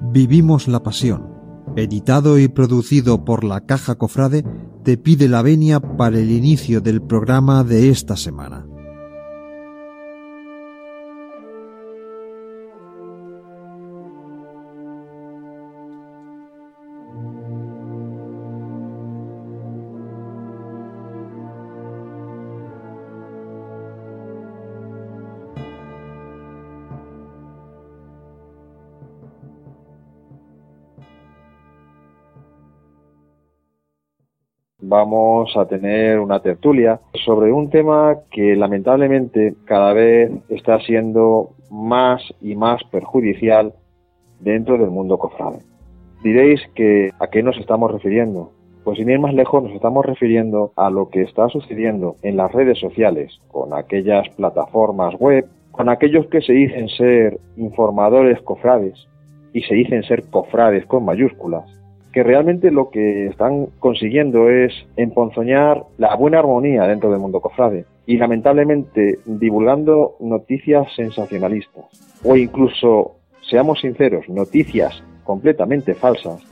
Vivimos la pasión. Editado y producido por la Caja Cofrade, te pide la venia para el inicio del programa de esta semana. Vamos a tener una tertulia sobre un tema que lamentablemente cada vez está siendo más y más perjudicial dentro del mundo cofrade. Diréis que a qué nos estamos refiriendo. Pues sin ir más lejos nos estamos refiriendo a lo que está sucediendo en las redes sociales, con aquellas plataformas web, con aquellos que se dicen ser informadores cofrades y se dicen ser cofrades con mayúsculas, que realmente lo que están consiguiendo es emponzoñar la buena armonía dentro del mundo cofrade y lamentablemente divulgando noticias sensacionalistas. O incluso, seamos sinceros, noticias completamente falsas,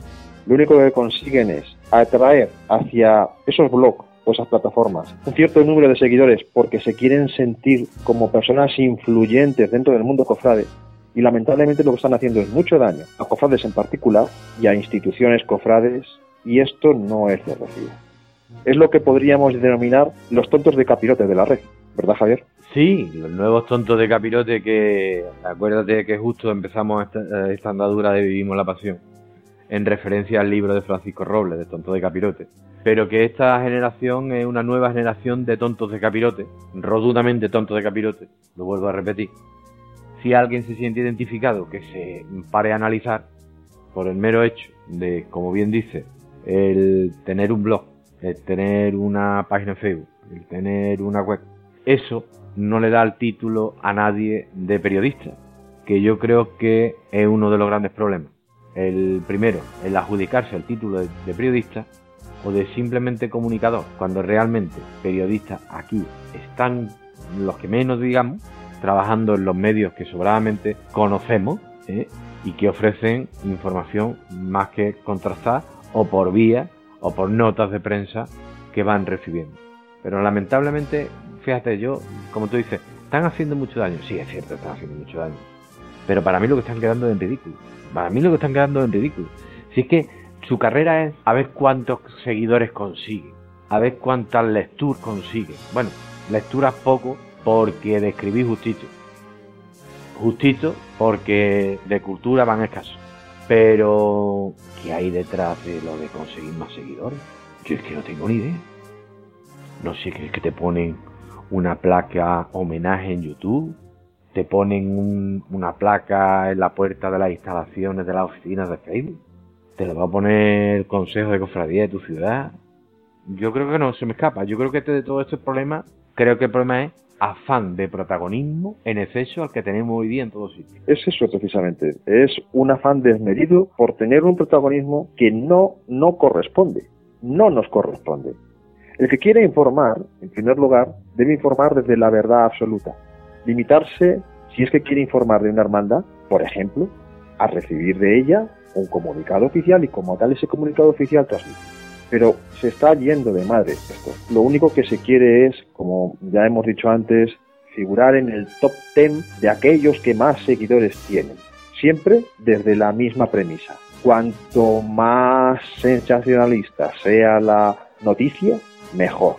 lo único que consiguen es atraer hacia esos blogs o esas plataformas un cierto número de seguidores porque se quieren sentir como personas influyentes dentro del mundo cofrade y lamentablemente lo que están haciendo es mucho daño a cofrades en particular y a instituciones cofrades y esto no es de recibo. Es lo que podríamos denominar los tontos de capirote de la red, ¿verdad Javier? Sí, los nuevos tontos de capirote que, acuérdate que justo empezamos esta, esta andadura de Vivimos la Pasión, en referencia al libro de Francisco Robles, de Tontos de Capirote, pero que esta generación es una nueva generación de tontos de capirote, rotundamente tontos de capirote, lo vuelvo a repetir, si alguien se siente identificado, que se pare a analizar por el mero hecho de, como bien dice, el tener un blog, el tener una página de Facebook, el tener una web, eso no le da el título a nadie de periodista, que yo creo que es uno de los grandes problemas. El primero, el adjudicarse el título de periodista o de simplemente comunicador, cuando realmente periodistas aquí están los que menos digamos, trabajando en los medios que sobradamente conocemos ¿eh? y que ofrecen información más que contrastada o por vía o por notas de prensa que van recibiendo. Pero lamentablemente, fíjate, yo, como tú dices, están haciendo mucho daño. Sí, es cierto, están haciendo mucho daño. Pero para mí lo que están quedando en ridículo. Para mí lo que están quedando en ridículo. Si es que su carrera es a ver cuántos seguidores consigue, a ver cuántas lecturas consigue. Bueno, lecturas poco, porque de justito. Justito porque de cultura van escasos. Pero, ¿qué hay detrás de lo de conseguir más seguidores? Yo es que no tengo ni idea. No sé, ¿crees que te ponen una placa homenaje en YouTube? ¿Te ponen una placa en la puerta de las instalaciones de las oficinas de Facebook? ¿Te lo va a poner el Consejo de Cofradía de tu ciudad? Yo creo que no, se me escapa. Yo creo que este de todo este problema, creo que el problema es afán de protagonismo en exceso al que tenemos hoy día en todos sitios. Es eso precisamente, es un afán desmedido por tener un protagonismo que no, no corresponde, no nos corresponde. El que quiere informar, en primer lugar, debe informar desde la verdad absoluta. Limitarse, si es que quiere informar de una hermandad, por ejemplo, a recibir de ella un comunicado oficial y como tal ese comunicado oficial transmitir pero se está yendo de madre esto. Lo único que se quiere es, como ya hemos dicho antes, figurar en el top 10 de aquellos que más seguidores tienen. Siempre desde la misma premisa. Cuanto más sensacionalista sea la noticia, mejor.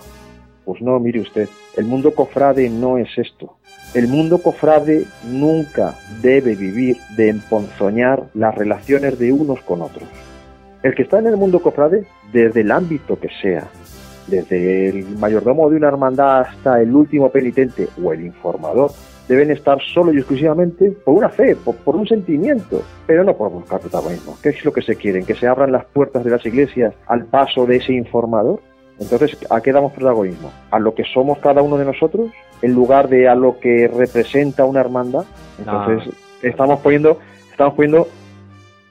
Pues no, mire usted, el mundo cofrade no es esto. El mundo cofrade nunca debe vivir de emponzoñar las relaciones de unos con otros. El que está en el mundo cofrade, desde el ámbito que sea, desde el mayordomo de una hermandad hasta el último penitente o el informador, deben estar solo y exclusivamente por una fe, por, un sentimiento, pero no por buscar protagonismo. ¿Qué es lo que se quieren? ¿Que se abran las puertas de las iglesias al paso de ese informador? Entonces, ¿a qué damos protagonismo? ¿A lo que somos cada uno de nosotros? En lugar de a lo que representa una hermandad. Entonces, estamos poniendo, estamos poniendo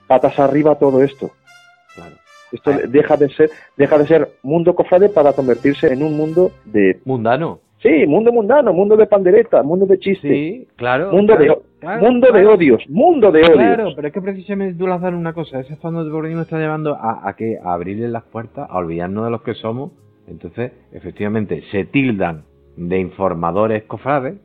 patas arriba todo esto. Esto deja de ser, deja de ser mundo cofrade para convertirse en un mundo de mundano. Sí, mundo mundano, mundo de pandereta, mundo de chiste. Sí, claro. Mundo, de, mundo de odios, mundo de odios. Claro, pero es que precisamente tú dado una cosa. Ese fondo de gobierno está llevando a, a que a abrirle las puertas, a olvidarnos de los que somos. Entonces, efectivamente, se tildan de informadores cofrades,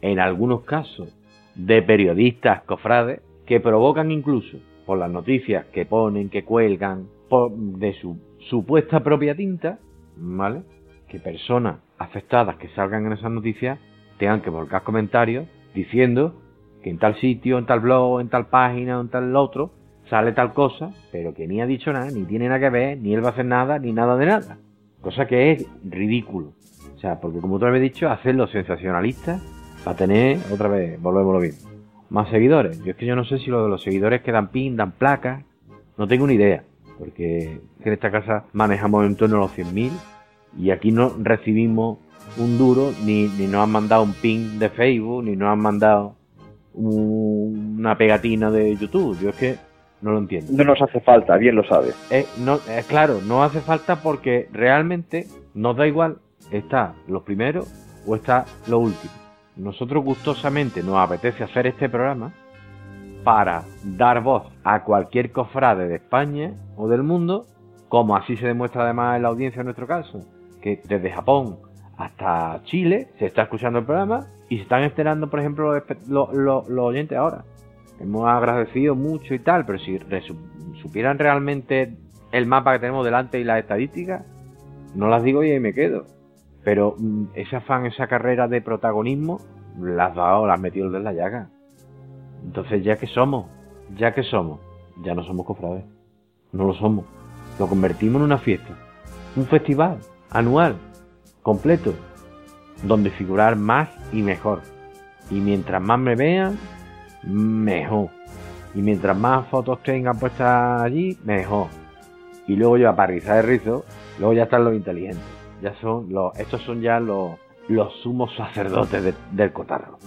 en algunos casos de periodistas cofrades, que provocan incluso por las noticias que ponen, que cuelgan, de su supuesta propia tinta, ¿vale? Que personas afectadas que salgan en esas noticias tengan que volcar comentarios diciendo que en tal sitio, en tal blog, en tal página, en tal otro, sale tal cosa, pero que ni ha dicho nada, ni tiene nada que ver, ni él va a hacer nada, ni nada de nada. Cosa que es ridículo. O sea, porque como tú habéis dicho, hacerlo sensacionalista para tener, otra vez, volvemos lo mismo, más seguidores. Yo es que yo no sé si lo de los seguidores que dan pin, dan placas, no tengo ni idea. Porque en esta casa manejamos en torno a los 100.000 y aquí no recibimos un duro, ni, ni nos han mandado un ping de Facebook, ni nos han mandado una pegatina de YouTube. Yo es que no lo entiendo. No nos hace falta, bien lo sabes. Eh, no, eh, claro, no hace falta porque realmente nos da igual está lo primero o está lo último. Nosotros gustosamente nos apetece hacer este programa para dar voz a cualquier cofrade de España o del mundo, como así se demuestra además en la audiencia en nuestro caso que desde Japón hasta Chile se está escuchando el programa y se están esperando, por ejemplo, los, oyentes ahora. Hemos agradecido mucho y tal, pero si supieran realmente el mapa que tenemos delante y las estadísticas, no las digo y ahí me quedo. Pero mm, ese afán, esa carrera de protagonismo, las has dado, las has metido desde la llaga. Entonces, ya que somos, ya que somos, ya no somos cofrades. No lo somos. Lo convertimos en una fiesta, un festival anual, completo, donde figurar más y mejor. Y mientras más me vean, mejor. Y mientras más fotos tengan puestas allí, mejor. Y luego yo a de rizo, luego ya están los inteligentes. Ya son los, estos son ya los, los sumos sacerdotes del cotarro.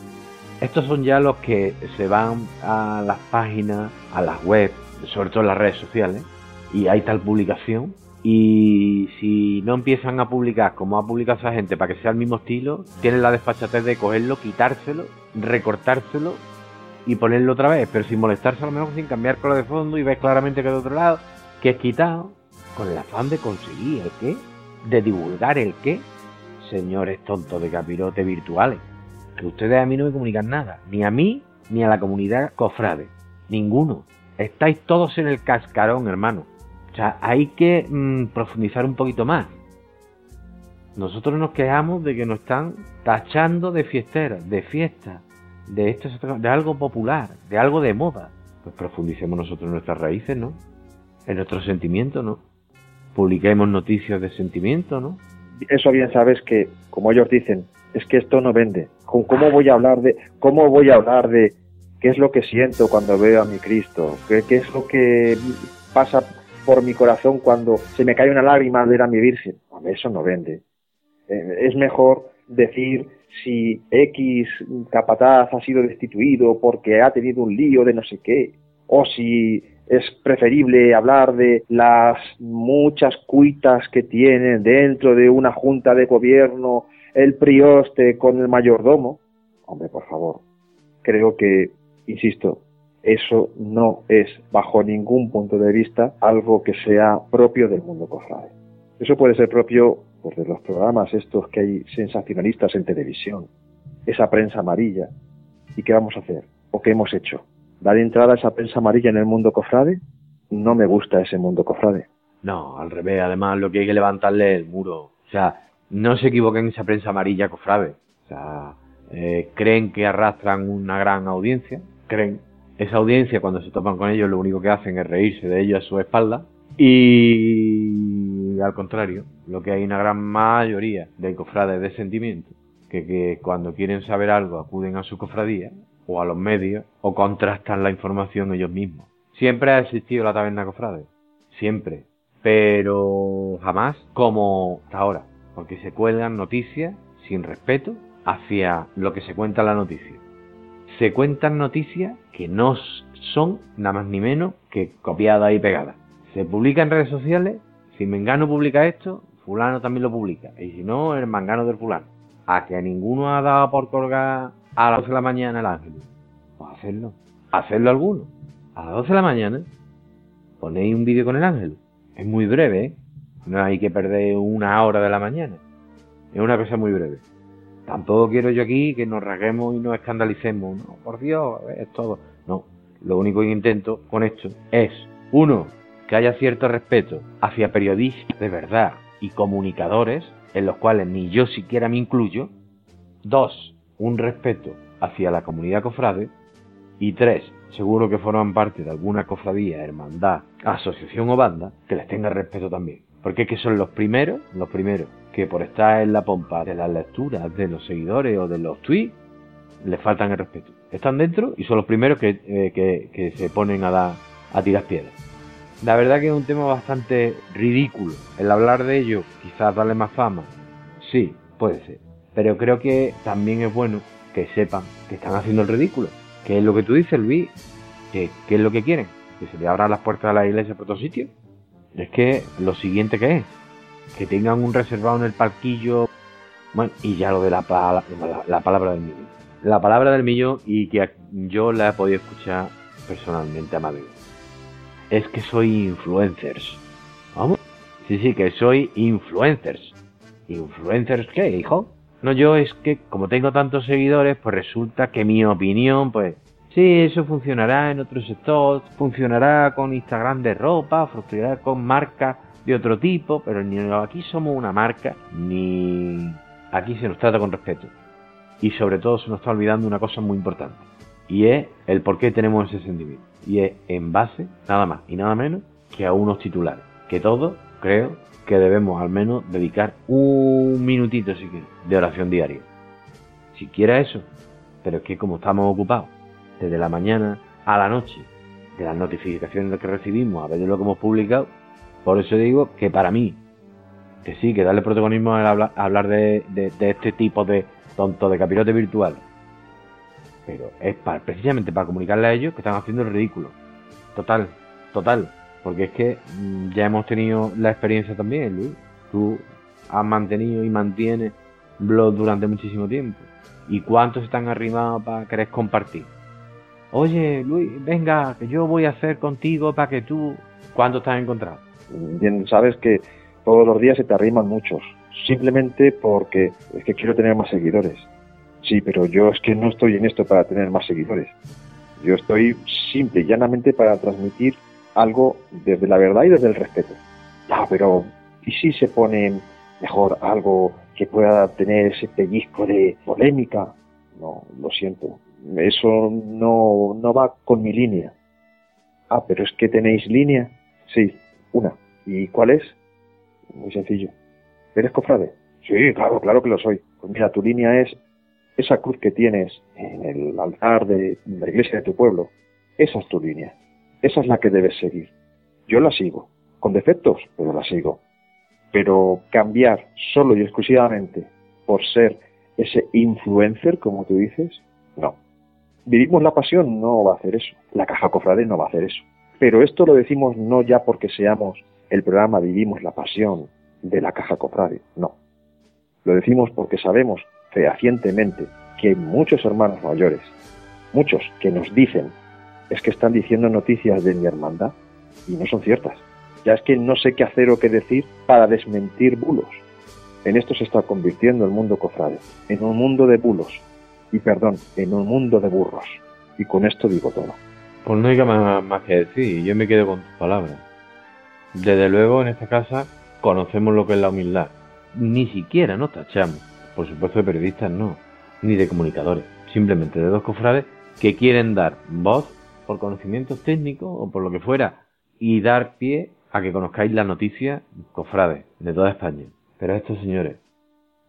Estos son ya los que se van a las páginas, a las webs, sobre todo en las redes sociales, y hay tal publicación. Y si no empiezan a publicar como ha publicado esa gente para que sea el mismo estilo, tienen la desfachatez de cogerlo, quitárselo, recortárselo y ponerlo otra vez, pero sin molestarse a lo mejor sin cambiar color de fondo y ves claramente que de otro lado, que es quitado, con el afán de conseguir el qué, de divulgar el qué, señores tontos de capirote virtuales, ustedes a mí no me comunican nada, ni a mí ni a la comunidad cofrade, ninguno. Estáis todos en el cascarón, hermano hay que mm, profundizar un poquito más. Nosotros nos quejamos de que nos están tachando de fiesteras, de fiestas, de esto, de algo popular, de algo de moda. Pues profundicemos nosotros en nuestras raíces, ¿no? En nuestros sentimientos, ¿no? Publiquemos noticias de sentimiento, ¿no? Eso bien sabes que, como ellos dicen, es que esto no vende. ¿Cómo voy a hablar de, cómo voy a hablar de qué es lo que siento cuando veo a mi Cristo? ¿Qué, qué es lo que pasa por mi corazón cuando se me cae una lágrima de ver a mi Virgen. Eso no vende. Eh, es mejor decir si X capataz ha sido destituido porque ha tenido un lío de no sé qué, o si es preferible hablar de las muchas cuitas que tienen dentro de una junta de gobierno el prioste con el mayordomo. Hombre, por favor, creo que, insisto, eso no es, bajo ningún punto de vista, algo que sea propio del mundo cofrade. Eso puede ser propio pues, de los programas estos que hay sensacionalistas en televisión, esa prensa amarilla. ¿Y qué vamos a hacer? ¿O qué hemos hecho? ¿Dar entrada a esa prensa amarilla en el mundo cofrade? No me gusta ese mundo cofrade. No, al revés. Además, lo que hay que levantarle es el muro. O sea, no se equivoquen esa prensa amarilla cofrade. O sea, eh, creen que arrastran una gran audiencia, creen esa audiencia, cuando se topan con ellos, lo único que hacen es reírse de ellos a su espalda. Y al contrario, lo que hay una gran mayoría de cofrades de sentimiento, que, que cuando quieren saber algo acuden a su cofradía o a los medios o contrastan la información ellos mismos. Siempre ha existido la taberna cofrade, siempre, pero jamás como hasta ahora, porque se cuelgan noticias sin respeto hacia lo que se cuenta en la noticia. Se cuentan noticias que no son nada más ni menos que copiadas y pegadas. Se publica en redes sociales, si Mengano publica esto, fulano también lo publica, y si no, el mangano del fulano. A que a ninguno ha dado por colgar a las 12 de la mañana el ángel. Pues hacerlo. Hacerlo alguno. A las 12 de la mañana ponéis un vídeo con el ángel. Es muy breve, ¿eh? No hay que perder una hora de la mañana. Es una cosa muy breve. Tampoco quiero yo aquí que nos rasguemos y nos escandalicemos. No, por Dios, es todo. No, lo único que intento con esto es, uno, que haya cierto respeto hacia periodistas de verdad y comunicadores, en los cuales ni yo siquiera me incluyo. Dos, un respeto hacia la comunidad cofrade. Y tres, seguro que forman parte de alguna cofradía, hermandad, asociación o banda, que les tenga respeto también. Porque es que son los primeros, los primeros que por estar en la pompa de las lecturas de los seguidores o de los tweets, les faltan el respeto. Están dentro y son los primeros que, eh, que, se ponen a, dar, a tirar piedras. La verdad que es un tema bastante ridículo. El hablar de ello, quizás darle más fama, sí, puede ser. Pero creo que también es bueno que sepan que están haciendo el ridículo. ¿Qué es lo que tú dices, Luis? ¿Qué, qué es lo que quieren? ¿Que se le abran las puertas de la iglesia por otro sitio? Es que lo siguiente que es, que tengan un reservado en el parquillo. Bueno, y ya lo de la, la, palabra del millón. La palabra del millón y que yo la he podido escuchar personalmente a Madrid. Es que soy influencers. ¿Vamos? Sí, sí, que soy influencers. ¿Influencers qué, hijo? No, yo es que como tengo tantos seguidores, pues resulta que mi opinión, pues sí, eso funcionará en otro sector, funcionará con Instagram de ropa, funcionará con marcas de otro tipo, pero ni aquí somos una marca, ni aquí se nos trata con respeto. Y sobre todo se nos está olvidando una cosa muy importante, y es el por qué tenemos ese sentimiento. Y es en base, nada más y nada menos, que a unos titulares. Que todos, creo, que debemos al menos dedicar un minutito, si de oración diaria. Siquiera eso. Pero es que como estamos ocupados, desde la mañana a la noche, de las notificaciones que recibimos, a ver de lo que hemos publicado, por eso digo que para mí, que sí, que darle protagonismo a hablar, de, este tipo de tonto de capirote virtual. Pero es para, precisamente para comunicarle a ellos que están haciendo el ridículo. Total, total. Porque es que mm, ya hemos tenido la experiencia también, Luis. Tú has mantenido y mantienes blog durante muchísimo tiempo. ¿Y cuántos están arrimados para querer compartir? Oye, Luis, venga, que yo voy a hacer contigo para que tú... ¿Cuántos estás encontrado? Bien, sabes que todos los días se te arriman muchos, simplemente porque es que quiero tener más seguidores. Sí, pero yo es que no estoy en esto para tener más seguidores. Yo estoy simple y llanamente para transmitir algo desde la verdad y desde el respeto. Ah, pero ¿y si se pone mejor algo que pueda tener ese pellizco de polémica? No, lo siento. Eso no, no va con mi línea. Ah, pero es que tenéis línea. Sí, una. ¿Y cuál es? Muy sencillo. ¿Eres cofrade? Sí, claro, claro que lo soy. Pues mira, tu línea es esa cruz que tienes en el altar de la iglesia de tu pueblo. Esa es tu línea. Esa es la que debes seguir. Yo la sigo. Con defectos, pero la sigo. Pero cambiar solo y exclusivamente por ser ese influencer, como tú dices, no. Vivimos la pasión no va a hacer eso. La caja cofrade no va a hacer eso. Pero esto lo decimos no ya porque seamos el programa Vivimos la Pasión de la Caja Cofrade, no. Lo decimos porque sabemos fehacientemente que muchos hermanos mayores, muchos que nos dicen, es que están diciendo noticias de mi hermandad y no son ciertas. Ya es que no sé qué hacer o qué decir para desmentir bulos. En esto se está convirtiendo el mundo cofrade, en un mundo de bulos, y perdón, en un mundo de burros. Y con esto digo todo. Pues no hay más, más que decir, yo me quedo con tus palabras. Desde luego en esta casa conocemos lo que es la humildad. Ni siquiera nos tachamos, por supuesto de periodistas no, ni de comunicadores, simplemente de dos cofrades que quieren dar voz por conocimientos técnicos o por lo que fuera y dar pie a que conozcáis las noticias cofrades de toda España. Pero estos señores,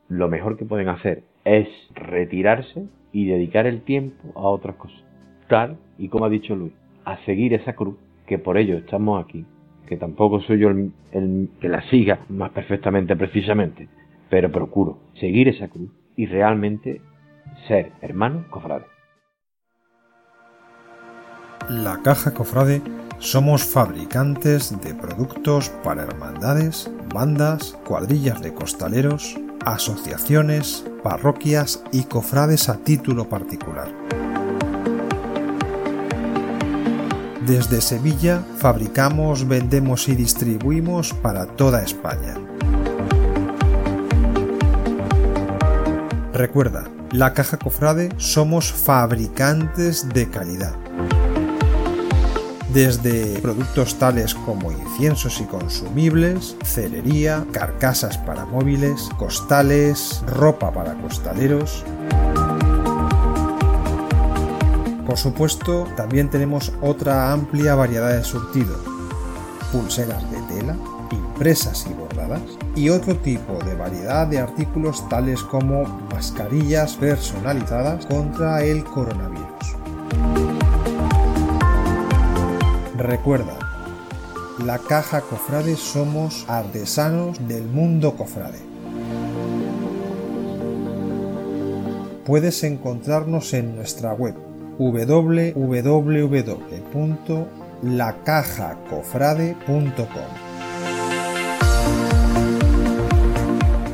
lo mejor que pueden hacer es retirarse y dedicar el tiempo a otras cosas. Tal y como ha dicho Luis, a seguir esa cruz, que por ello estamos aquí, que tampoco soy yo el, el que la siga más perfectamente precisamente, pero procuro seguir esa cruz y realmente ser hermano cofrade. La Caja Cofrade somos fabricantes de productos para hermandades, bandas, cuadrillas de costaleros, asociaciones, parroquias y cofrades a título particular. Desde Sevilla fabricamos, vendemos y distribuimos para toda España. Recuerda, la Caja Cofrade somos fabricantes de calidad desde productos tales como inciensos y consumibles, cerería, carcasas para móviles, costales, ropa para costaleros. Por supuesto, también tenemos otra amplia variedad de surtido, pulseras de tela, impresas y bordadas, y otro tipo de variedad de artículos tales como mascarillas personalizadas contra el coronavirus. Recuerda, la caja cofrade somos artesanos del mundo cofrade. Puedes encontrarnos en nuestra web www.lacajacofrade.com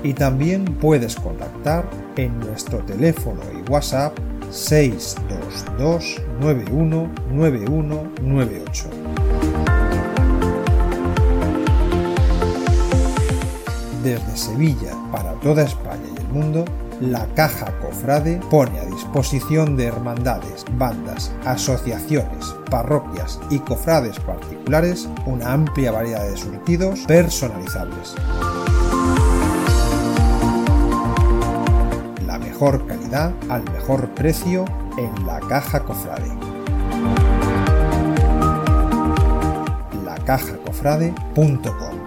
y también puedes contactar en nuestro teléfono y WhatsApp 622 919198. Desde Sevilla para toda España y el mundo, la Caja Cofrade pone a disposición de hermandades, bandas, asociaciones, parroquias y cofrades particulares una amplia variedad de surtidos personalizables. mejor calidad al mejor precio en la caja cofrade. lacajacofrade.com